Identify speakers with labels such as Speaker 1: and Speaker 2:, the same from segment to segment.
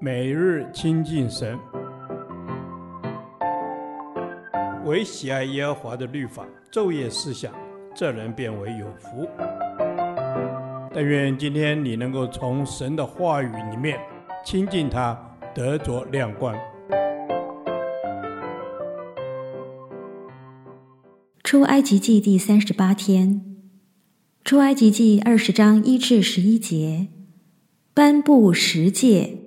Speaker 1: 每日亲近神，唯喜爱耶和华的律法，昼夜思想，这人便为有福。但愿今天你能够从神的话语里面亲近他，得着亮光。
Speaker 2: 出埃及记第三十八天，出埃及记二十章一至十一节，颁布十诫。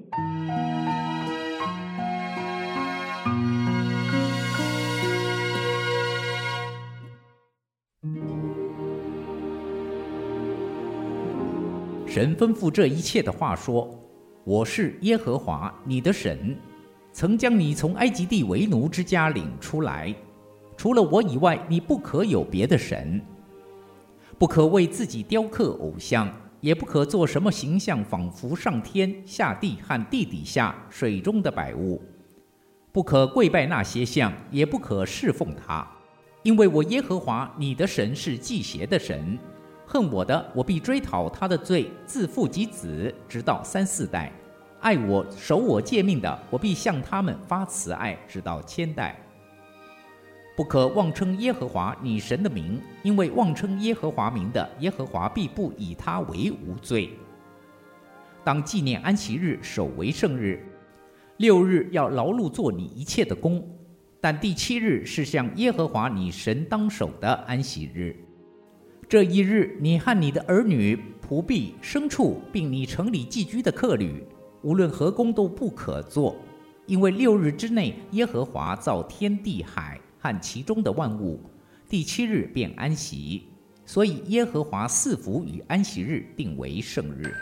Speaker 3: 神吩咐这一切的话说：“我是耶和华你的神，曾将你从埃及地为奴之家领出来。除了我以外，你不可有别的神，不可为自己雕刻偶像，也不可做什么形象，仿佛上天下地和地底下水中的百物，不可跪拜那些像，也不可侍奉他，因为我耶和华你的神是忌邪的神。”恨我的，我必追讨他的罪，自父及子，直到三四代；爱我、守我诫命的，我必向他们发慈爱，直到千代。不可妄称耶和华你神的名，因为妄称耶和华名的，耶和华必不以他为无罪。当纪念安息日，守为圣日。六日要劳碌做你一切的工，但第七日是向耶和华你神当守的安息日。这一日，你和你的儿女、仆婢、牲畜，并你城里寄居的客旅，无论何工都不可做，因为六日之内，耶和华造天地海和其中的万物，第七日便安息，所以耶和华赐福与安息日，定为圣日。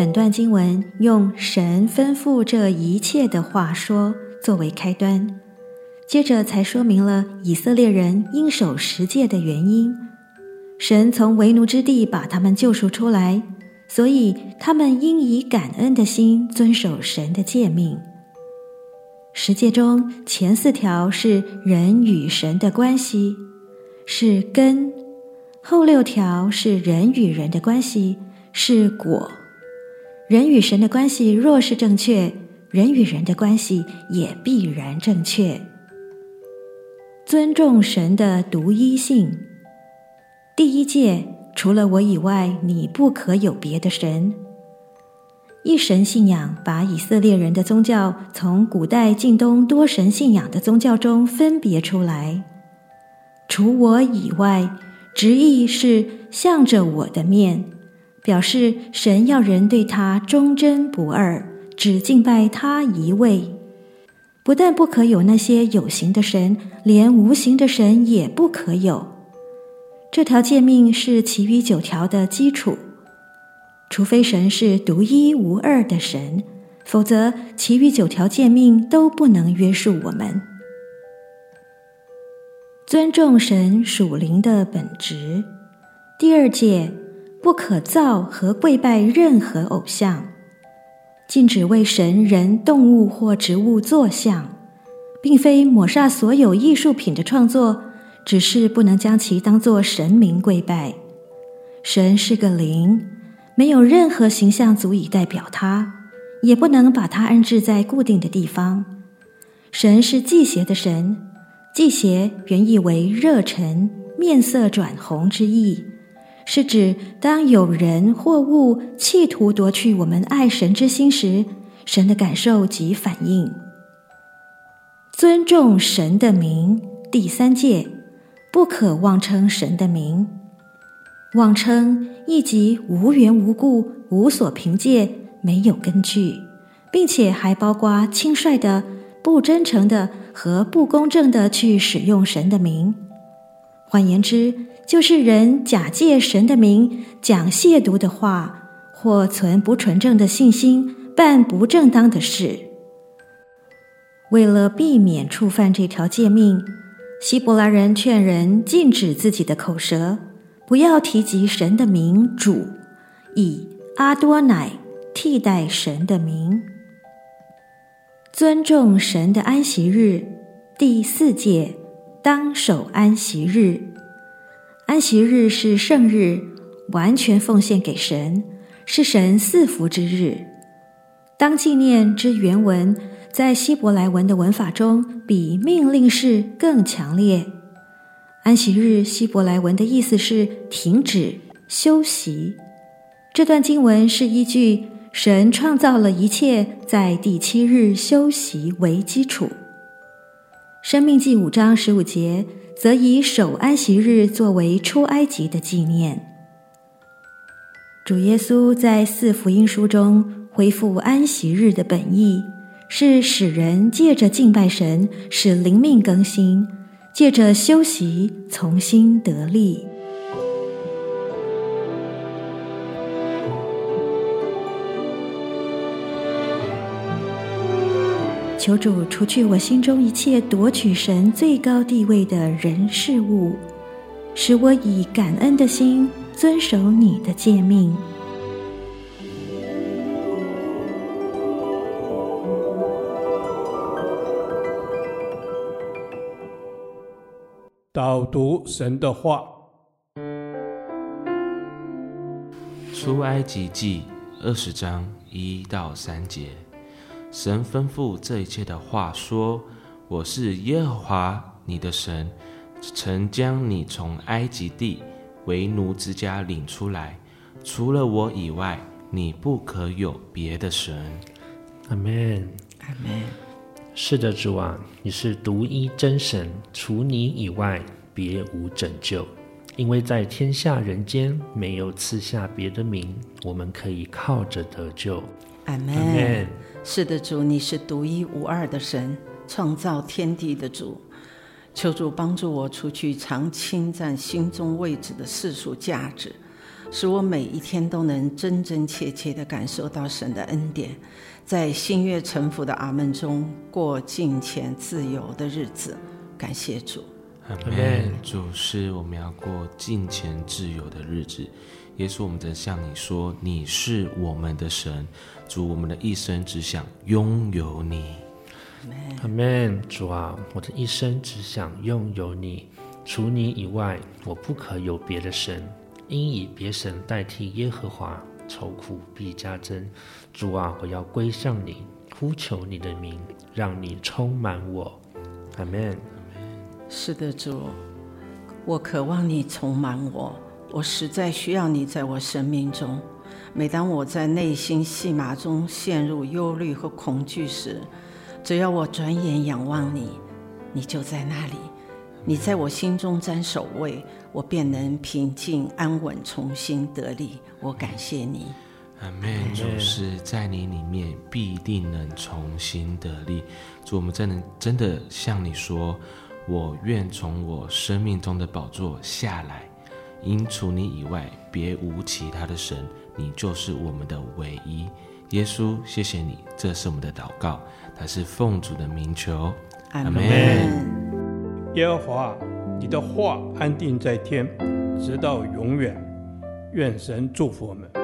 Speaker 2: 本段经文用神吩咐这一切的话说作为开端，接着才说明了以色列人应守十诫的原因。神从为奴之地把他们救赎出来，所以他们应以感恩的心遵守神的诫命。十诫中前四条是人与神的关系，是根；后六条是人与人的关系，是果。人与神的关系若是正确，人与人的关系也必然正确。尊重神的独一性。第一诫，除了我以外，你不可有别的神。一神信仰把以色列人的宗教从古代近东多神信仰的宗教中分别出来。除我以外，直译是向着我的面。表示神要人对他忠贞不二，只敬拜他一位。不但不可有那些有形的神，连无形的神也不可有。这条诫命是其余九条的基础。除非神是独一无二的神，否则其余九条诫命都不能约束我们。尊重神属灵的本质。第二诫。不可造和跪拜任何偶像，禁止为神、人、动物或植物作像，并非抹煞所有艺术品的创作，只是不能将其当作神明跪拜。神是个灵，没有任何形象足以代表他，也不能把他安置在固定的地方。神是祭邪的神，祭邪原意为热忱、面色转红之意。是指当有人或物企图夺去我们爱神之心时，神的感受及反应。尊重神的名，第三戒，不可妄称神的名。妄称意即无缘无故、无所凭借、没有根据，并且还包括轻率的、不真诚的和不公正的去使用神的名。换言之，就是人假借神的名讲亵渎的话，或存不纯正的信心，办不正当的事。为了避免触犯这条诫命，希伯来人劝人禁止自己的口舌，不要提及神的名主，以阿多乃替代神的名。尊重神的安息日，第四诫，当守安息日。安息日是圣日，完全奉献给神，是神赐福之日。当纪念之原文，在希伯来文的文法中，比命令式更强烈。安息日希伯来文的意思是停止、休息。这段经文是依据神创造了一切，在第七日休息为基础。生命记五章十五节则以守安息日作为出埃及的纪念。主耶稣在四福音书中恢复安息日的本意，是使人借着敬拜神，使灵命更新；借着休息，重新得力。求主除去我心中一切夺取神最高地位的人事物，使我以感恩的心遵守你的诫命。
Speaker 1: 导读神的话，
Speaker 4: 出埃及记二十章一到三节。神吩咐这一切的话说：“我是耶和华你的神，曾将你从埃及地为奴之家领出来。除了我以外，你不可有别的神。”
Speaker 5: 阿门，
Speaker 6: 阿门。
Speaker 5: 是的，主啊，你是独一真神，除你以外，别无拯救。因为在天下人间没有赐下别的名，我们可以靠着得救。
Speaker 6: 阿门。是的，主，你是独一无二的神，创造天地的主。求主帮助我除去常侵占心中位置的世俗价值，使我每一天都能真真切切地感受到神的恩典，在心悦诚服的阿门中过敬虔自由的日子。感谢主。
Speaker 4: 阿门。主是我们要过敬虔自由的日子。耶稣，我们在向你说，你是我们的神。主，我们的一生只想拥有你。
Speaker 5: 阿门。主啊，我的一生只想拥有你，除你以外，我不可有别的神。因以别神代替耶和华，愁苦必加增。主啊，我要归向你，呼求你的名，让你充满我。阿门。
Speaker 6: 是的，主，我渴望你充满我，我实在需要你在我生命中。每当我在内心戏码中陷入忧虑和恐惧时，只要我转眼仰望你，你就在那里。你在我心中占首位，我便能平静安稳，重新得力。我感谢你，
Speaker 4: 阿门。主是在你里面必定能重新得力。主，我们真的真的向你说，我愿从我生命中的宝座下来，因除你以外，别无其他的神。你就是我们的唯一，耶稣，谢谢你，这是我们的祷告，他是奉主的名求，阿门。
Speaker 1: 耶和华，你的话安定在天，直到永远。愿神祝福我们。